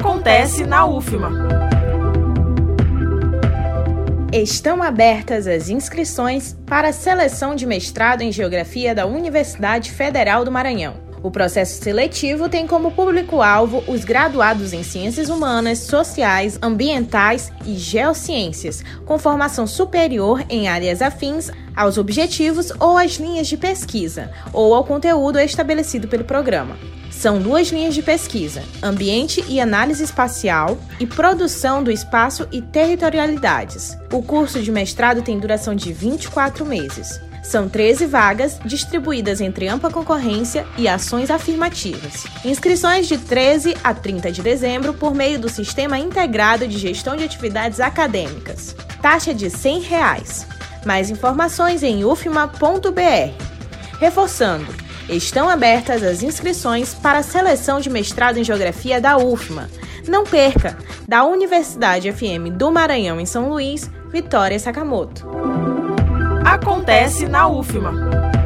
Acontece na UFMA. Estão abertas as inscrições para a seleção de mestrado em Geografia da Universidade Federal do Maranhão. O processo seletivo tem como público-alvo os graduados em Ciências Humanas, Sociais, Ambientais e Geociências, com formação superior em áreas afins aos objetivos ou às linhas de pesquisa, ou ao conteúdo estabelecido pelo programa. São duas linhas de pesquisa: ambiente e análise espacial e produção do espaço e territorialidades. O curso de mestrado tem duração de 24 meses. São 13 vagas distribuídas entre ampla concorrência e ações afirmativas. Inscrições de 13 a 30 de dezembro por meio do Sistema Integrado de Gestão de Atividades Acadêmicas. Taxa de 100 reais. Mais informações em ufma.br. Reforçando, estão abertas as inscrições para a seleção de mestrado em Geografia da UFMA. Não perca! Da Universidade FM do Maranhão em São Luís, Vitória Sakamoto acontece na UFMA.